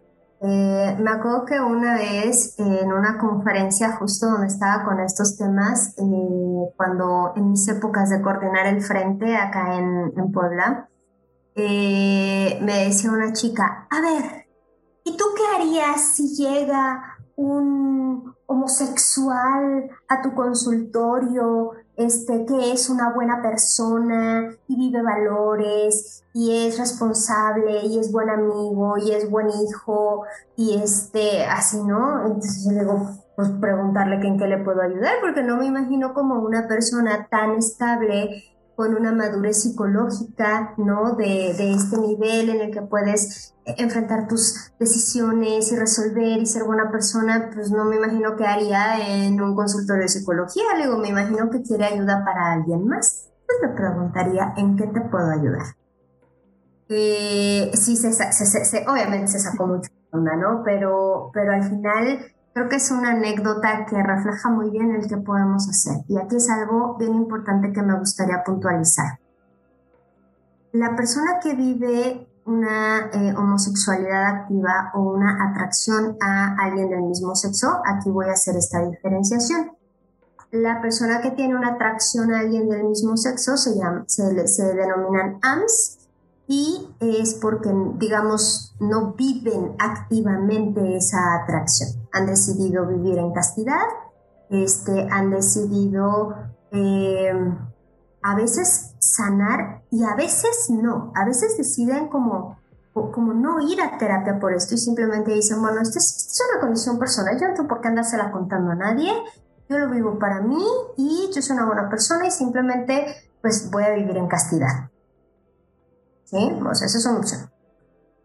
Eh, me acuerdo que una vez en una conferencia justo donde estaba con estos temas, eh, cuando en mis épocas de coordinar el frente acá en, Puebla, eh, me decía una chica, a ver, ¿y tú qué harías si llega un homosexual a tu consultorio este, que es una buena persona y vive valores y es responsable y es buen amigo y es buen hijo y este, así, ¿no? Entonces yo le digo, pues preguntarle que en qué le puedo ayudar porque no me imagino como una persona tan estable con una madurez psicológica, ¿no? De, de, este nivel en el que puedes enfrentar tus decisiones y resolver y ser buena persona, pues no me imagino que haría en un consultorio de psicología, luego me imagino que quiere ayuda para alguien más. Pues me preguntaría, ¿en qué te puedo ayudar? Eh, sí, se, se, obviamente se sacó mucho onda, ¿no? Pero, pero al final creo que es una anécdota que refleja muy bien el que podemos hacer. Y aquí es algo bien importante que me gustaría puntualizar. La persona que vive una eh, homosexualidad activa o una atracción a alguien del mismo sexo, aquí voy a hacer esta diferenciación. La persona que tiene una atracción a alguien del mismo sexo se, llama, se, se denominan AMS y es porque, digamos, no viven activamente esa atracción. Han decidido vivir en castidad, este, han decidido eh, a veces sanar y a veces no. A veces deciden como, como no ir a terapia por esto y simplemente dicen, bueno, esta es, una condición personal, yo no tengo por qué andársela contando a nadie, yo lo vivo para mí y yo soy una buena persona y simplemente pues voy a vivir en castidad. ¿Sí? O sea, esa es una.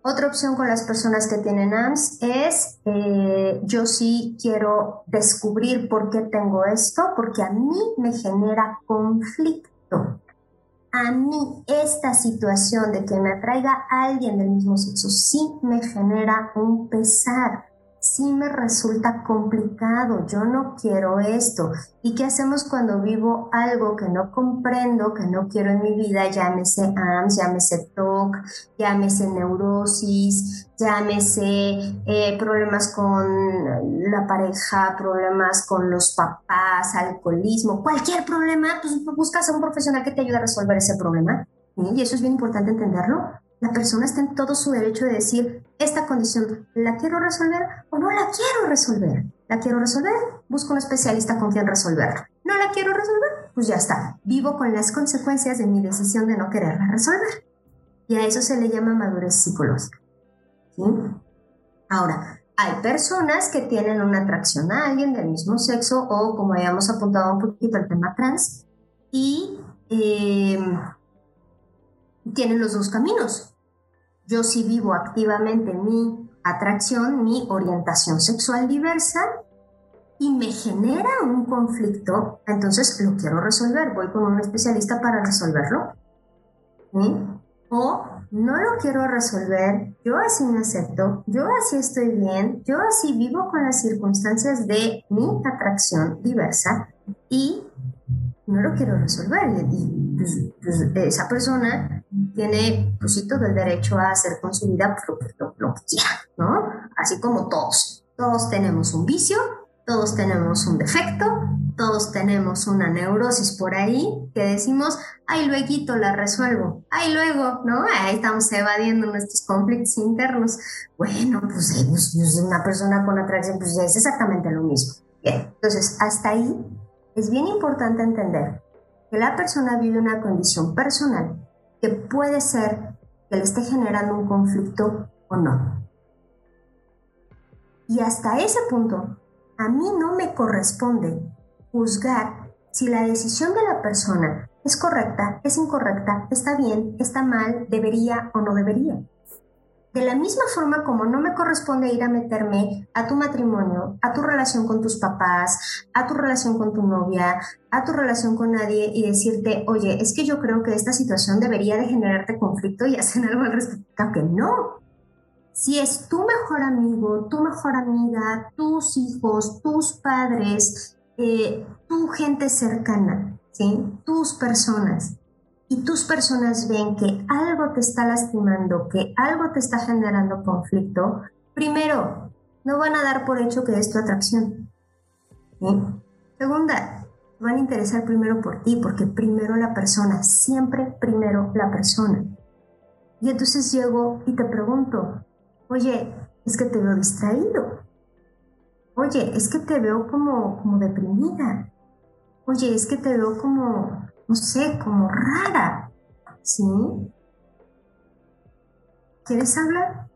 Otra opción con las personas que tienen AMS es, eh, yo sí quiero descubrir por qué tengo esto, porque a mí me genera conflicto. A mí esta situación de que me atraiga alguien del mismo sexo sí me genera un pesar sí me resulta complicado, yo no quiero esto. ¿Y qué hacemos cuando vivo algo que no comprendo, que no quiero en mi vida? Llámese AMS, llámese TOC, llámese neurosis, llámese eh, problemas con la pareja, problemas con los papás, alcoholismo, cualquier problema, pues buscas a un profesional que te ayude a resolver ese problema. Y eso es bien importante entenderlo la persona está en todo su derecho de decir, esta condición, ¿la quiero resolver o no la quiero resolver? ¿La quiero resolver? Busco un especialista con quien resolverla. ¿No la quiero resolver? Pues ya está. Vivo con las consecuencias de mi decisión de no quererla resolver. Y a eso se le llama madurez psicológica. Ahora, hay personas que tienen una atracción a alguien del mismo sexo o, como habíamos apuntado un poquito el tema trans, y eh, tienen los dos caminos. Yo sí vivo activamente mi atracción, mi orientación sexual diversa y me genera un conflicto, entonces lo quiero resolver, voy con un especialista para resolverlo. O no lo quiero resolver, yo así me acepto, yo así estoy bien, yo así vivo con las circunstancias de mi atracción diversa y no lo quiero resolver. Y pues, pues, esa persona tiene pues todo el derecho a hacer con su vida pues, lo, que quiera, ¿no? Así como todos. Todos tenemos un vicio, todos tenemos un defecto, todos tenemos una neurosis por ahí que decimos, ay, luego la resuelvo, ay, luego, ¿no? Ahí estamos evadiendo nuestros conflictos internos. Bueno, pues, pues una persona con atracción, pues es exactamente lo mismo. Bien, entonces, hasta ahí es bien importante entender que la persona vive una condición personal que puede ser que le esté generando un conflicto o no. Y hasta ese punto, a mí no me corresponde juzgar si la decisión de la persona es correcta, es incorrecta, está bien, está mal, debería o no debería. De la misma forma como no me corresponde ir a meterme a tu matrimonio, a tu relación con tus papás, a tu relación con tu novia, a tu relación con nadie y decirte, oye, es que yo creo que esta situación debería de generarte conflicto y [laughs] hacer algo al respecto, que no. Si es tu mejor amigo, tu mejor amiga, tus hijos, tus padres, eh, tu gente cercana, ¿sí? tus personas, y tus personas ven que algo te está lastimando, que algo te está generando conflicto, primero, no van a dar por hecho que es tu atracción. Segunda, van a interesar primero por ti, porque primero la persona, siempre primero la persona. Y entonces llego y te pregunto, oye, es que te veo distraído. Oye, es que te veo como, como deprimida. Oye, es que te veo como, no sé, como rara, ¿sí? ¿Quieres hablar?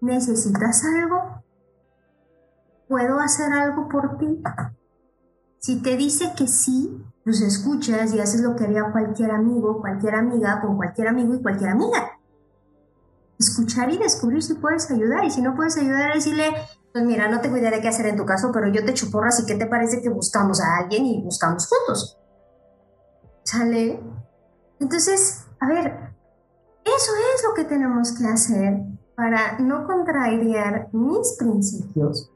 ¿Necesitas algo? ¿Puedo hacer algo por ti? Si te dice que sí, pues escuchas y haces lo que haría cualquier amigo, cualquier amiga, con cualquier amigo y cualquier amiga. Escuchar y descubrir si puedes ayudar y si no puedes ayudar, decirle, pues mira, no tengo idea de qué hacer en tu caso, pero yo te echo porras y qué te parece que buscamos a alguien y buscamos juntos. ¿Sale? Entonces, a ver, eso es lo que tenemos que hacer para no contrariar mis principios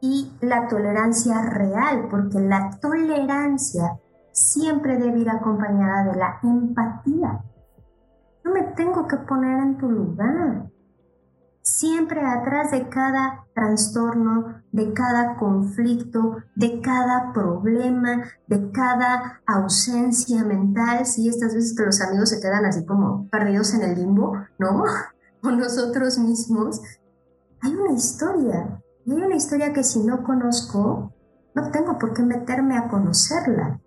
y la tolerancia real, porque la tolerancia siempre debe ir acompañada de la empatía. No me tengo que poner en tu lugar. Siempre atrás de cada trastorno, de cada conflicto, de cada problema, de cada ausencia mental, sí, estas veces que los amigos se quedan así como perdidos en el limbo, ¿no? [laughs] O nosotros mismos, hay una historia, y hay una historia que si no conozco, no tengo por qué meterme a conocerla.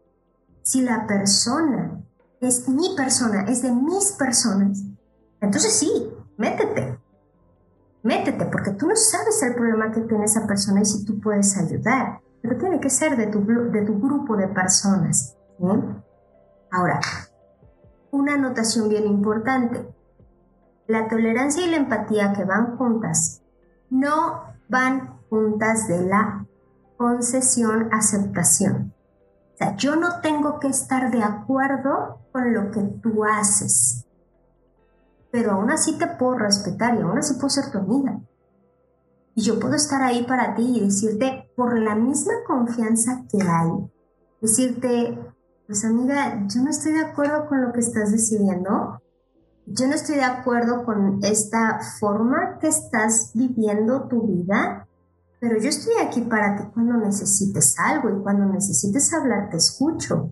Si la persona es mi persona, es de mis personas, entonces sí, métete. Métete, porque tú no sabes el problema que tiene esa persona y si tú puedes ayudar. Pero tiene que ser de tu, de tu grupo de personas. Ahora, una anotación bien importante. La tolerancia y la empatía que van juntas no van juntas de la concesión-aceptación. O sea, yo no tengo que estar de acuerdo con lo que tú haces, pero aún así te puedo respetar y aún así puedo ser tu amiga. Y yo puedo estar ahí para ti y decirte, por la misma confianza que hay, decirte, pues amiga, yo no estoy de acuerdo con lo que estás decidiendo, yo no estoy de acuerdo con esta forma que estás viviendo tu vida, pero yo estoy aquí para ti cuando necesites algo y cuando necesites hablar te escucho.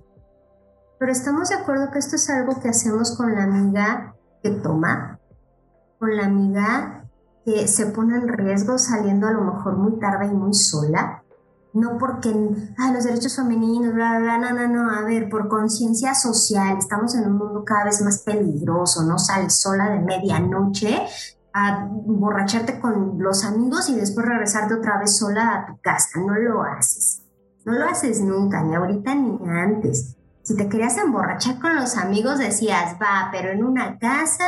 Pero estamos de acuerdo que esto es algo que hacemos con la amiga que toma, con la amiga que se pone en riesgo saliendo a lo mejor muy tarde y muy sola, no porque, ah, los derechos femeninos, bla, bla, bla, no, no, no, a ver, por conciencia social, estamos en un mundo cada vez más peligroso, no sales sola de medianoche a borracharte con los amigos y después regresarte otra vez sola a tu casa, no lo haces, no lo haces nunca, ni ahorita ni antes. Si te querías emborrachar con los amigos, decías, va, pero en una casa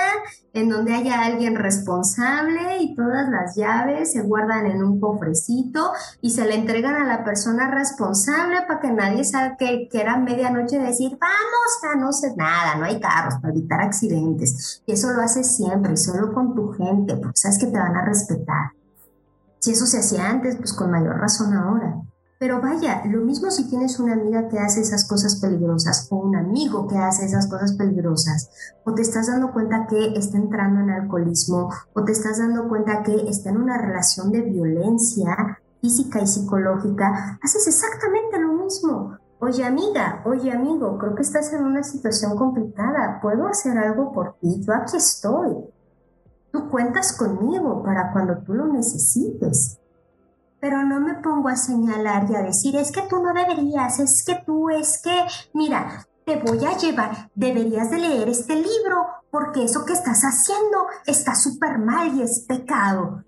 en donde haya alguien responsable y todas las llaves se guardan en un cofrecito y se le entregan a la persona responsable para que nadie sabe que, era medianoche decir, vamos, no sé nada, no hay carros para evitar accidentes. Y eso lo haces siempre, solo con tu gente, porque sabes que te van a respetar. Si eso se hacía antes, pues con mayor razón ahora. Pero vaya, lo mismo si tienes una amiga que hace esas cosas peligrosas o un amigo que hace esas cosas peligrosas, o te estás dando cuenta que está entrando en alcoholismo, o te estás dando cuenta que está en una relación de violencia física y psicológica, haces exactamente lo mismo. Oye amiga, oye amigo, creo que estás en una situación complicada, ¿puedo hacer algo por ti? Yo aquí estoy. Tú cuentas conmigo para cuando tú lo necesites pero no me pongo a señalar y a decir, es que tú no deberías, es que tú, es que, mira, te voy a llevar, deberías de leer este libro, porque eso que estás haciendo está súper mal y es pecado.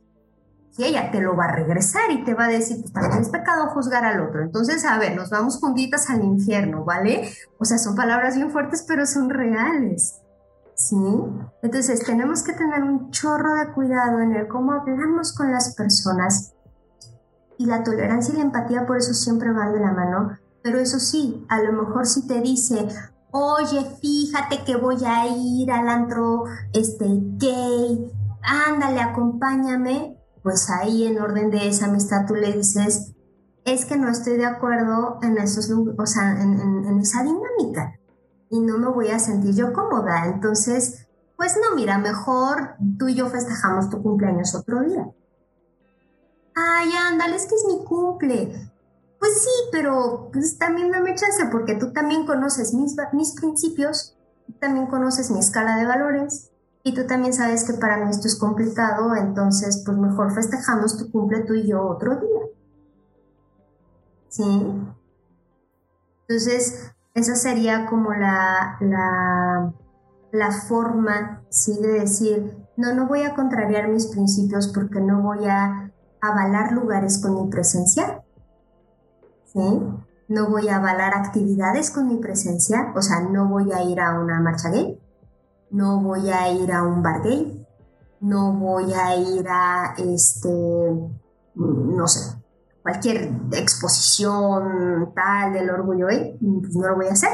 Y ella te lo va a regresar y te va a decir, pues también es pecado juzgar al otro. Entonces, a ver, nos vamos juntitas al infierno, ¿vale? O sea, son palabras bien fuertes, pero son reales. ¿Sí? Entonces, tenemos que tener un chorro de cuidado en el cómo hablamos con las personas y la tolerancia y la empatía por eso siempre van de la mano. Pero eso sí, a lo mejor si te dice, oye, fíjate que voy a ir al antro este, gay, ándale, acompáñame, pues ahí en orden de esa amistad tú le dices, es que no estoy de acuerdo en, esos, o sea, en, en esa dinámica y no me voy a sentir yo cómoda. Entonces, pues no, mira, mejor tú y yo festejamos tu cumpleaños otro día ay, ándale, es que es mi cumple. Pues sí, pero pues, también dame chance porque tú también conoces mis, mis principios, tú también conoces mi escala de valores y tú también sabes que para mí esto es complicado, entonces pues mejor festejamos tu cumple tú y yo otro día. ¿Sí? Entonces, esa sería como la, la, la forma, ¿sí? De decir, no, no voy a contrariar mis principios porque no voy a avalar lugares con mi presencia. No voy a avalar actividades con mi presencia, o sea, no voy a ir a una marcha gay, no voy a ir a un bar gay, no voy a ir a, este, no sé, cualquier exposición tal del orgullo gay, pues no lo voy a hacer.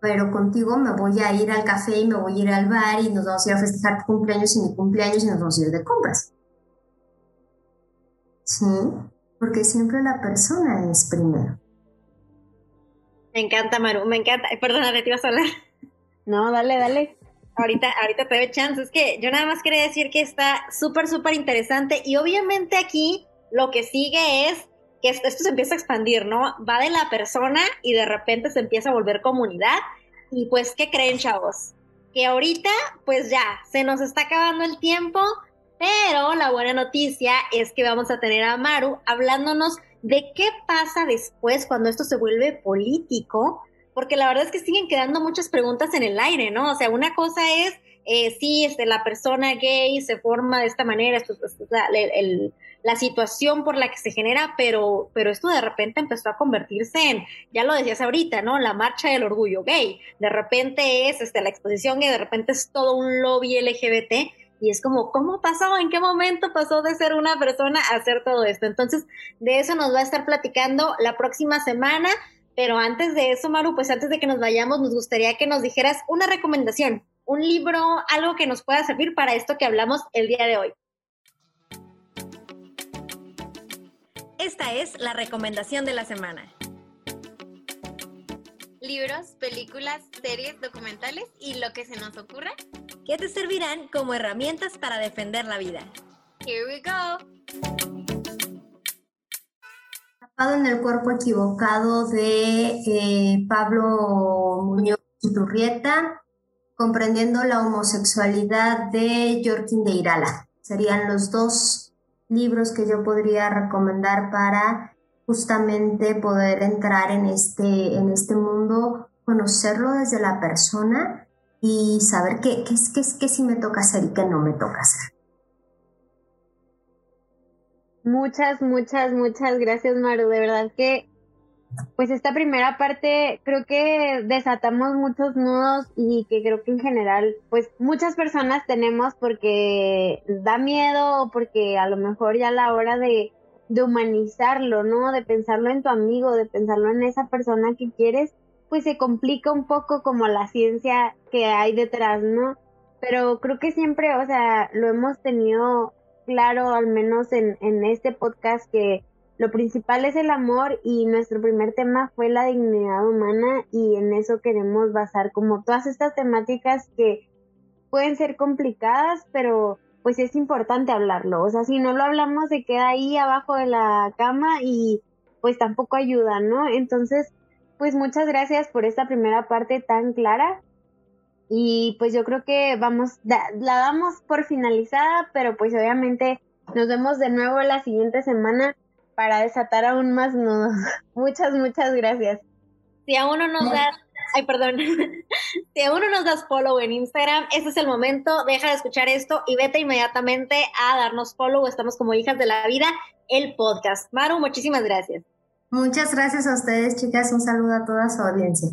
Pero contigo me voy a ir al café y me voy a ir al bar y nos vamos a ir a festejar tu cumpleaños y mi cumpleaños y nos vamos a ir de compras. ¿Sí? Porque siempre la persona es primero. Me encanta, Maru, me encanta. Perdona, ¿te ibas a hablar? No, dale, dale. Ahorita, ahorita te doy chance. Es que yo nada más quería decir que está súper, súper interesante. Y obviamente aquí lo que sigue es que esto, esto se empieza a expandir, ¿no? Va de la persona y de repente se empieza a volver comunidad. Y pues, ¿qué creen, chavos? Que ahorita, pues ya, se nos está acabando el tiempo pero la buena noticia es que vamos a tener a Maru hablándonos de qué pasa después cuando esto se vuelve político, porque la verdad es que siguen quedando muchas preguntas en el aire, ¿no? O sea, una cosa es eh, si este, la persona gay se forma de esta manera, esto, la, la, situación por la que se genera, pero, pero esto de repente empezó a convertirse en, ya lo decías ahorita, ¿no? La marcha del orgullo gay, de repente es este, la exposición gay, de repente es todo un lobby LGBT y es como, ¿cómo pasó? ¿En qué momento pasó de ser una persona a hacer todo esto? Entonces, de eso nos va a estar platicando la próxima semana. Pero antes de eso, Maru, pues antes de que nos vayamos, nos gustaría que nos dijeras una recomendación, un libro, algo que nos pueda servir para esto que hablamos el día de hoy. Esta es la recomendación de la semana libros, películas, series, documentales y lo que se nos ocurra que te servirán como herramientas para defender la vida. Here we go. en el cuerpo equivocado de eh, Pablo Muñoz Turrieta, comprendiendo la homosexualidad de Jorquín de Irala. Serían los dos libros que yo podría recomendar para justamente poder entrar en este, en este mundo, conocerlo desde la persona y saber qué, qué, qué, qué sí me toca hacer y qué no me toca hacer. Muchas, muchas, muchas gracias, Maru. De verdad que, pues esta primera parte creo que desatamos muchos nudos y que creo que en general, pues muchas personas tenemos porque da miedo o porque a lo mejor ya la hora de de humanizarlo, ¿no? De pensarlo en tu amigo, de pensarlo en esa persona que quieres, pues se complica un poco como la ciencia que hay detrás, ¿no? Pero creo que siempre, o sea, lo hemos tenido claro, al menos en, en este podcast, que lo principal es el amor y nuestro primer tema fue la dignidad humana y en eso queremos basar como todas estas temáticas que pueden ser complicadas, pero pues es importante hablarlo. O sea, si no lo hablamos se queda ahí abajo de la cama y pues tampoco ayuda, ¿no? Entonces, pues muchas gracias por esta primera parte tan clara. Y pues yo creo que vamos, la damos por finalizada, pero pues obviamente nos vemos de nuevo la siguiente semana para desatar aún más nudos. [laughs] muchas, muchas gracias. Si aún no nos da Ay, perdón. [laughs] si aún no nos das follow en Instagram, este es el momento. Deja de escuchar esto y vete inmediatamente a darnos follow. Estamos como Hijas de la Vida, el podcast. Maru, muchísimas gracias. Muchas gracias a ustedes, chicas. Un saludo a toda su audiencia.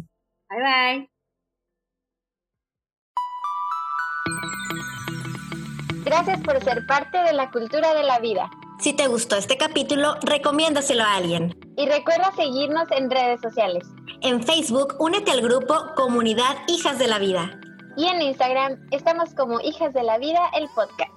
Bye, bye. Gracias por ser parte de la cultura de la vida. Si te gustó este capítulo, recomiéndaselo a alguien. Y recuerda seguirnos en redes sociales. En Facebook, únete al grupo Comunidad Hijas de la Vida. Y en Instagram estamos como Hijas de la Vida, el podcast.